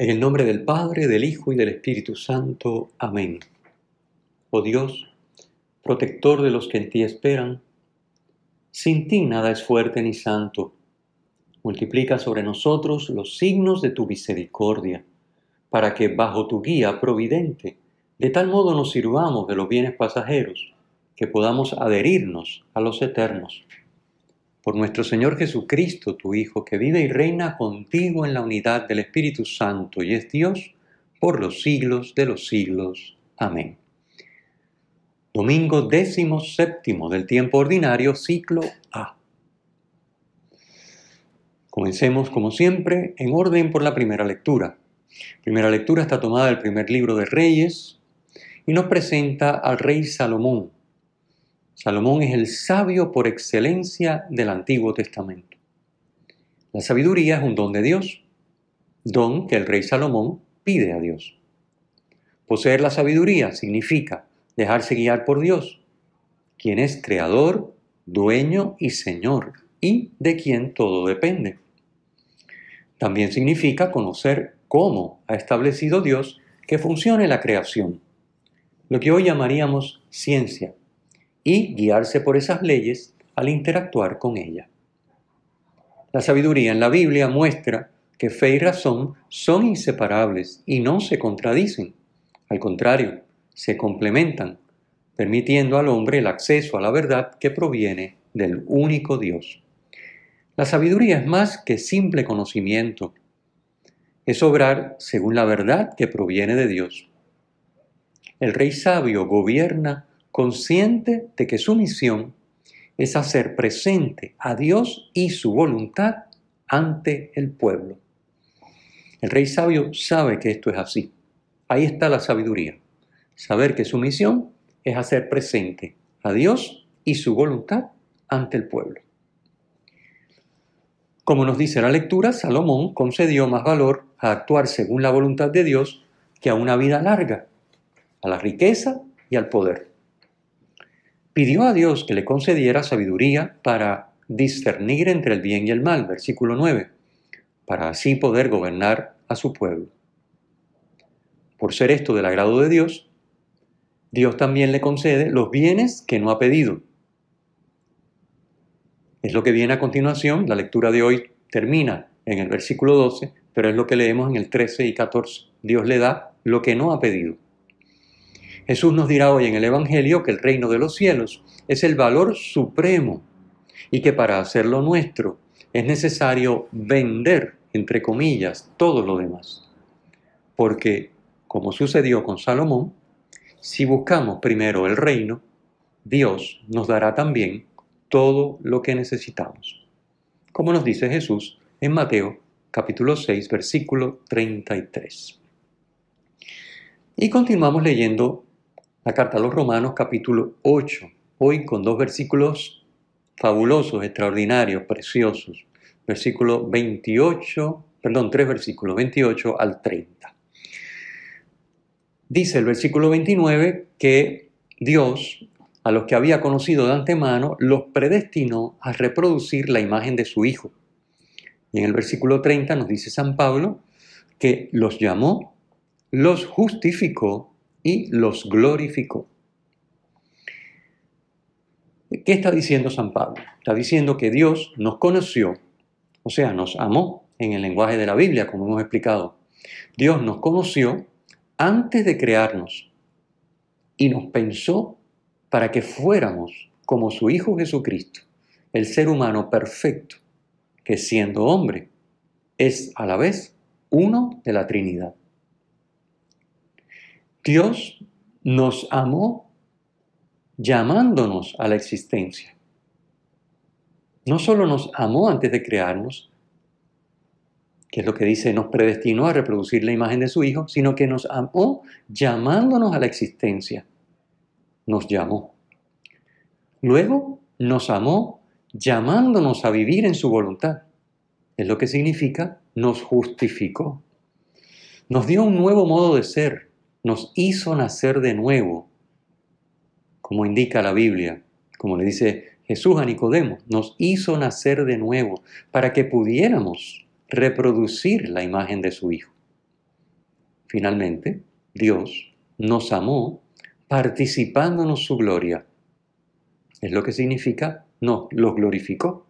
En el nombre del Padre, del Hijo y del Espíritu Santo. Amén. Oh Dios, protector de los que en ti esperan, sin ti nada es fuerte ni santo. Multiplica sobre nosotros los signos de tu misericordia, para que bajo tu guía providente, de tal modo nos sirvamos de los bienes pasajeros, que podamos adherirnos a los eternos por nuestro Señor Jesucristo, tu Hijo, que vive y reina contigo en la unidad del Espíritu Santo y es Dios por los siglos de los siglos. Amén. Domingo décimo séptimo del tiempo ordinario, ciclo A. Comencemos, como siempre, en orden por la primera lectura. primera lectura está tomada del primer libro de Reyes y nos presenta al rey Salomón, Salomón es el sabio por excelencia del Antiguo Testamento. La sabiduría es un don de Dios, don que el rey Salomón pide a Dios. Poseer la sabiduría significa dejarse guiar por Dios, quien es creador, dueño y señor, y de quien todo depende. También significa conocer cómo ha establecido Dios que funcione la creación, lo que hoy llamaríamos ciencia y guiarse por esas leyes al interactuar con ella. La sabiduría en la Biblia muestra que fe y razón son inseparables y no se contradicen. Al contrario, se complementan, permitiendo al hombre el acceso a la verdad que proviene del único Dios. La sabiduría es más que simple conocimiento. Es obrar según la verdad que proviene de Dios. El rey sabio gobierna consciente de que su misión es hacer presente a Dios y su voluntad ante el pueblo. El rey sabio sabe que esto es así. Ahí está la sabiduría. Saber que su misión es hacer presente a Dios y su voluntad ante el pueblo. Como nos dice la lectura, Salomón concedió más valor a actuar según la voluntad de Dios que a una vida larga, a la riqueza y al poder pidió a Dios que le concediera sabiduría para discernir entre el bien y el mal, versículo 9, para así poder gobernar a su pueblo. Por ser esto del agrado de Dios, Dios también le concede los bienes que no ha pedido. Es lo que viene a continuación, la lectura de hoy termina en el versículo 12, pero es lo que leemos en el 13 y 14. Dios le da lo que no ha pedido. Jesús nos dirá hoy en el Evangelio que el reino de los cielos es el valor supremo y que para hacerlo nuestro es necesario vender, entre comillas, todo lo demás. Porque, como sucedió con Salomón, si buscamos primero el reino, Dios nos dará también todo lo que necesitamos. Como nos dice Jesús en Mateo capítulo 6, versículo 33. Y continuamos leyendo la carta a los Romanos capítulo 8, hoy con dos versículos fabulosos, extraordinarios, preciosos. Versículo 28, perdón, tres versículos, 28 al 30. Dice el versículo 29 que Dios, a los que había conocido de antemano, los predestinó a reproducir la imagen de su Hijo. Y en el versículo 30 nos dice San Pablo que los llamó, los justificó y los glorificó. ¿Qué está diciendo San Pablo? Está diciendo que Dios nos conoció, o sea, nos amó en el lenguaje de la Biblia, como hemos explicado. Dios nos conoció antes de crearnos y nos pensó para que fuéramos como su Hijo Jesucristo, el ser humano perfecto, que siendo hombre es a la vez uno de la Trinidad. Dios nos amó llamándonos a la existencia. No solo nos amó antes de crearnos, que es lo que dice, nos predestinó a reproducir la imagen de su Hijo, sino que nos amó llamándonos a la existencia. Nos llamó. Luego nos amó llamándonos a vivir en su voluntad. Es lo que significa nos justificó. Nos dio un nuevo modo de ser, nos hizo nacer de nuevo, como indica la Biblia, como le dice Jesús a Nicodemo, nos hizo nacer de nuevo para que pudiéramos reproducir la imagen de su Hijo. Finalmente, Dios nos amó participándonos su gloria. Es lo que significa, no, los glorificó.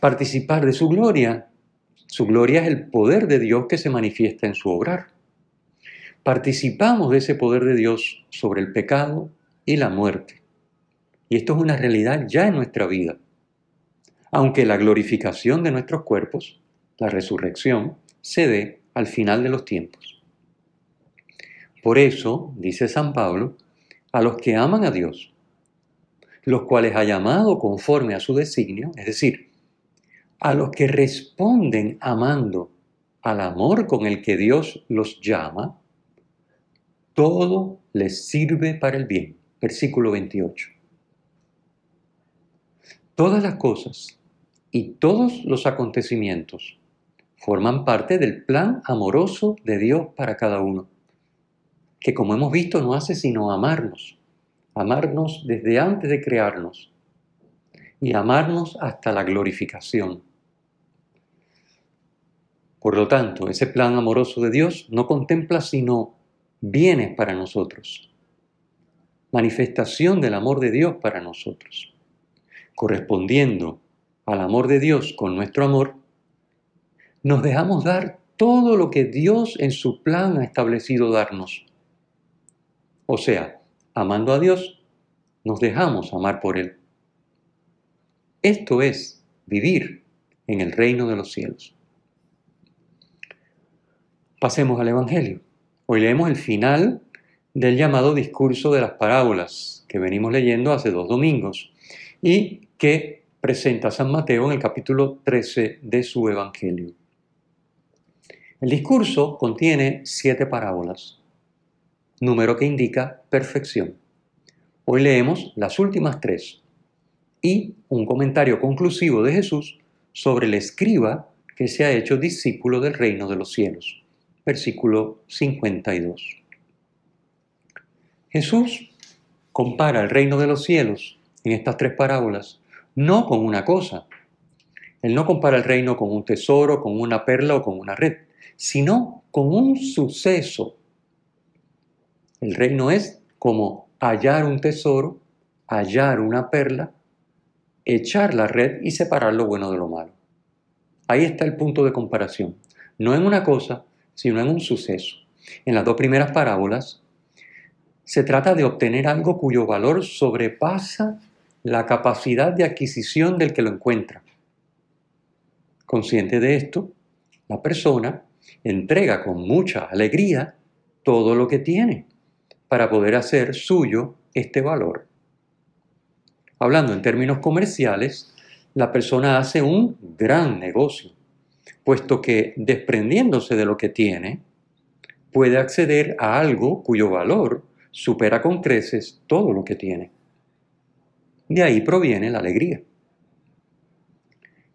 Participar de su gloria. Su gloria es el poder de Dios que se manifiesta en su obrar. Participamos de ese poder de Dios sobre el pecado y la muerte. Y esto es una realidad ya en nuestra vida aunque la glorificación de nuestros cuerpos, la resurrección, se dé al final de los tiempos. Por eso, dice San Pablo, a los que aman a Dios, los cuales ha llamado conforme a su designio, es decir, a los que responden amando al amor con el que Dios los llama, todo les sirve para el bien. Versículo 28. Todas las cosas y todos los acontecimientos forman parte del plan amoroso de Dios para cada uno, que como hemos visto no hace sino amarnos, amarnos desde antes de crearnos y amarnos hasta la glorificación. Por lo tanto, ese plan amoroso de Dios no contempla sino bienes para nosotros, manifestación del amor de Dios para nosotros, correspondiendo al amor de Dios con nuestro amor, nos dejamos dar todo lo que Dios en su plan ha establecido darnos. O sea, amando a Dios, nos dejamos amar por Él. Esto es vivir en el reino de los cielos. Pasemos al Evangelio. Hoy leemos el final del llamado discurso de las parábolas que venimos leyendo hace dos domingos y que presenta San Mateo en el capítulo 13 de su Evangelio. El discurso contiene siete parábolas, número que indica perfección. Hoy leemos las últimas tres y un comentario conclusivo de Jesús sobre el escriba que se ha hecho discípulo del reino de los cielos. Versículo 52. Jesús compara el reino de los cielos en estas tres parábolas no con una cosa. Él no compara el reino con un tesoro, con una perla o con una red, sino con un suceso. El reino es como hallar un tesoro, hallar una perla, echar la red y separar lo bueno de lo malo. Ahí está el punto de comparación. No en una cosa, sino en un suceso. En las dos primeras parábolas se trata de obtener algo cuyo valor sobrepasa la capacidad de adquisición del que lo encuentra. Consciente de esto, la persona entrega con mucha alegría todo lo que tiene para poder hacer suyo este valor. Hablando en términos comerciales, la persona hace un gran negocio, puesto que desprendiéndose de lo que tiene, puede acceder a algo cuyo valor supera con creces todo lo que tiene. De ahí proviene la alegría.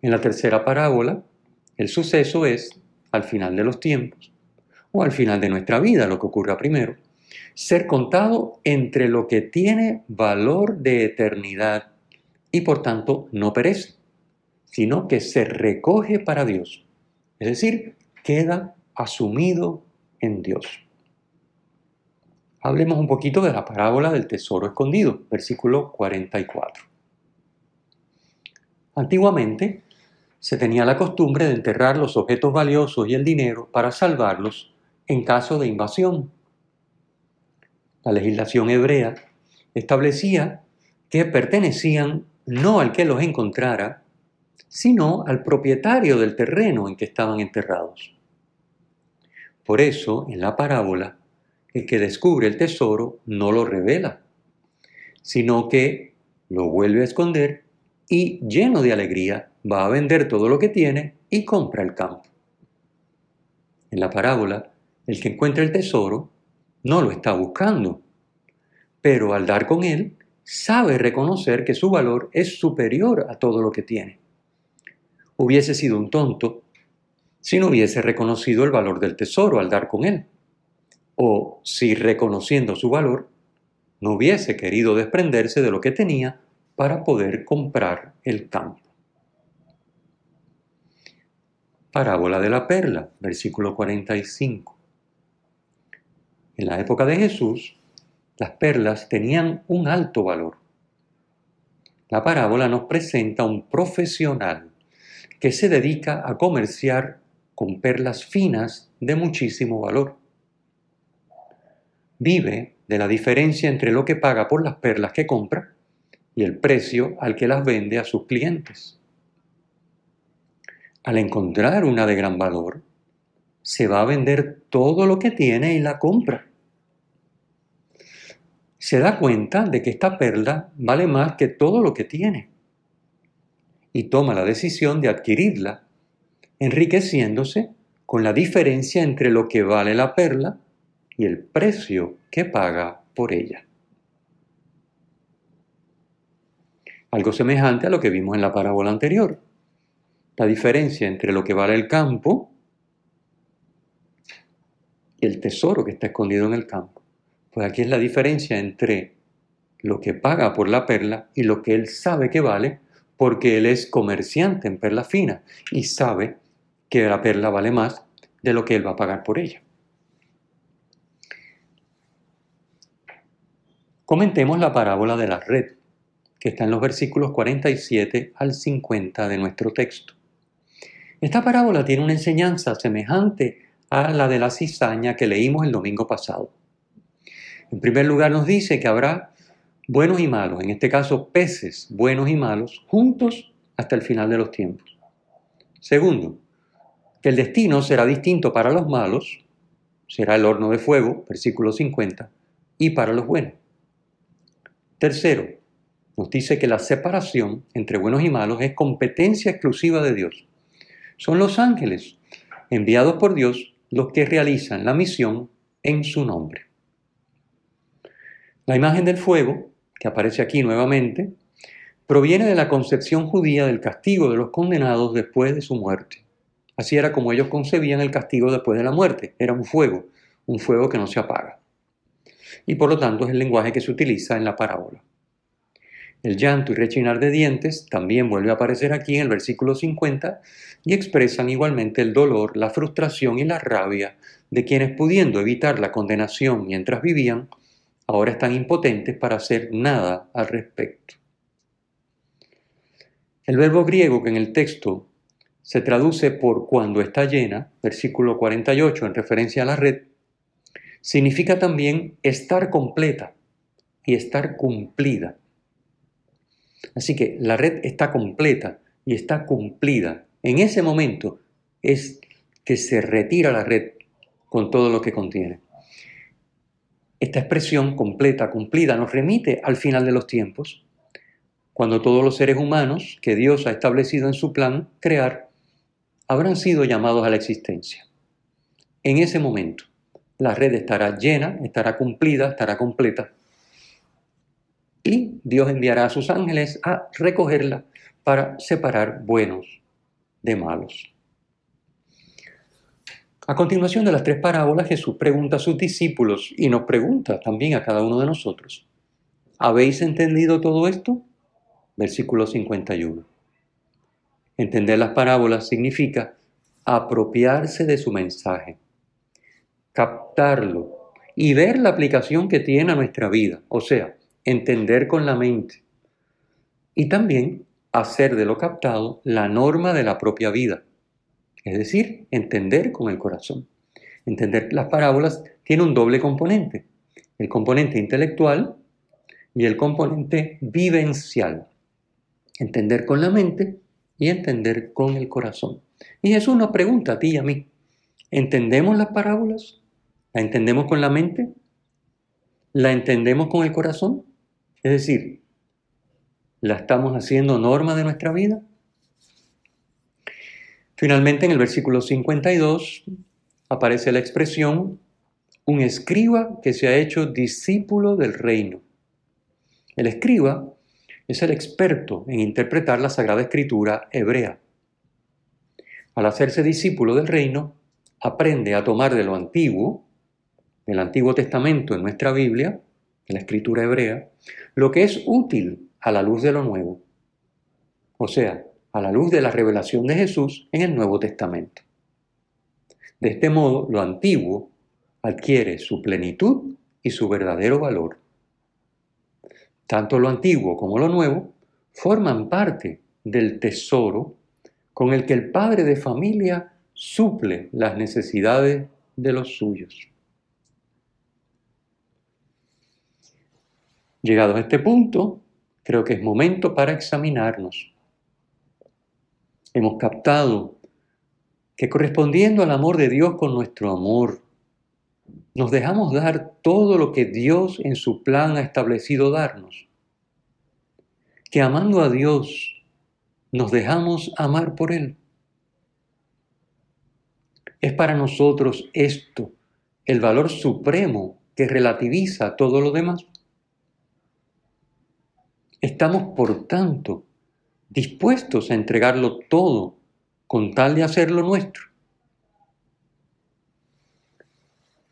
En la tercera parábola, el suceso es al final de los tiempos, o al final de nuestra vida, lo que ocurra primero, ser contado entre lo que tiene valor de eternidad y por tanto no perece, sino que se recoge para Dios, es decir, queda asumido en Dios. Hablemos un poquito de la parábola del tesoro escondido, versículo 44. Antiguamente se tenía la costumbre de enterrar los objetos valiosos y el dinero para salvarlos en caso de invasión. La legislación hebrea establecía que pertenecían no al que los encontrara, sino al propietario del terreno en que estaban enterrados. Por eso, en la parábola, el que descubre el tesoro no lo revela, sino que lo vuelve a esconder y lleno de alegría va a vender todo lo que tiene y compra el campo. En la parábola, el que encuentra el tesoro no lo está buscando, pero al dar con él, sabe reconocer que su valor es superior a todo lo que tiene. Hubiese sido un tonto si no hubiese reconocido el valor del tesoro al dar con él, o si reconociendo su valor, no hubiese querido desprenderse de lo que tenía para poder comprar el campo. Parábola de la perla, versículo 45. En la época de Jesús, las perlas tenían un alto valor. La parábola nos presenta un profesional que se dedica a comerciar con perlas finas de muchísimo valor. Vive de la diferencia entre lo que paga por las perlas que compra y el precio al que las vende a sus clientes al encontrar una de gran valor, se va a vender todo lo que tiene y la compra. Se da cuenta de que esta perla vale más que todo lo que tiene y toma la decisión de adquirirla, enriqueciéndose con la diferencia entre lo que vale la perla y el precio que paga por ella. Algo semejante a lo que vimos en la parábola anterior la diferencia entre lo que vale el campo y el tesoro que está escondido en el campo. Pues aquí es la diferencia entre lo que paga por la perla y lo que él sabe que vale, porque él es comerciante en perla fina y sabe que la perla vale más de lo que él va a pagar por ella. Comentemos la parábola de la red, que está en los versículos 47 al 50 de nuestro texto. Esta parábola tiene una enseñanza semejante a la de la cizaña que leímos el domingo pasado. En primer lugar nos dice que habrá buenos y malos, en este caso peces buenos y malos, juntos hasta el final de los tiempos. Segundo, que el destino será distinto para los malos, será el horno de fuego, versículo 50, y para los buenos. Tercero, nos dice que la separación entre buenos y malos es competencia exclusiva de Dios. Son los ángeles enviados por Dios los que realizan la misión en su nombre. La imagen del fuego, que aparece aquí nuevamente, proviene de la concepción judía del castigo de los condenados después de su muerte. Así era como ellos concebían el castigo después de la muerte. Era un fuego, un fuego que no se apaga. Y por lo tanto es el lenguaje que se utiliza en la parábola. El llanto y rechinar de dientes también vuelve a aparecer aquí en el versículo 50 y expresan igualmente el dolor, la frustración y la rabia de quienes pudiendo evitar la condenación mientras vivían, ahora están impotentes para hacer nada al respecto. El verbo griego que en el texto se traduce por cuando está llena, versículo 48 en referencia a la red, significa también estar completa y estar cumplida. Así que la red está completa y está cumplida. En ese momento es que se retira la red con todo lo que contiene. Esta expresión completa, cumplida, nos remite al final de los tiempos, cuando todos los seres humanos que Dios ha establecido en su plan crear habrán sido llamados a la existencia. En ese momento, la red estará llena, estará cumplida, estará completa y Dios enviará a sus ángeles a recogerla para separar buenos de malos. A continuación de las tres parábolas, Jesús pregunta a sus discípulos y nos pregunta también a cada uno de nosotros, ¿habéis entendido todo esto? Versículo 51. Entender las parábolas significa apropiarse de su mensaje, captarlo y ver la aplicación que tiene a nuestra vida, o sea, entender con la mente y también hacer de lo captado la norma de la propia vida, es decir, entender con el corazón. Entender las parábolas tiene un doble componente, el componente intelectual y el componente vivencial. Entender con la mente y entender con el corazón. Y Jesús nos pregunta a ti y a mí, ¿entendemos las parábolas? ¿La entendemos con la mente? ¿La entendemos con el corazón? Es decir, ¿la estamos haciendo norma de nuestra vida? Finalmente, en el versículo 52, aparece la expresión un escriba que se ha hecho discípulo del reino. El escriba es el experto en interpretar la Sagrada Escritura hebrea. Al hacerse discípulo del reino, aprende a tomar de lo antiguo, del Antiguo Testamento en nuestra Biblia, en la escritura hebrea, lo que es útil a la luz de lo nuevo, o sea, a la luz de la revelación de Jesús en el Nuevo Testamento. De este modo, lo antiguo adquiere su plenitud y su verdadero valor. Tanto lo antiguo como lo nuevo forman parte del tesoro con el que el padre de familia suple las necesidades de los suyos. Llegados a este punto, creo que es momento para examinarnos. Hemos captado que correspondiendo al amor de Dios con nuestro amor, nos dejamos dar todo lo que Dios en su plan ha establecido darnos. Que amando a Dios, nos dejamos amar por Él. Es para nosotros esto el valor supremo que relativiza todo lo demás. Estamos, por tanto, dispuestos a entregarlo todo con tal de hacerlo nuestro.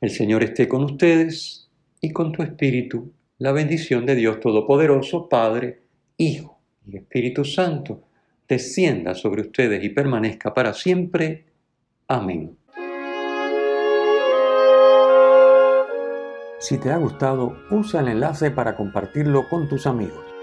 El Señor esté con ustedes y con tu espíritu. La bendición de Dios Todopoderoso, Padre, Hijo y Espíritu Santo, descienda sobre ustedes y permanezca para siempre. Amén. Si te ha gustado, usa el enlace para compartirlo con tus amigos.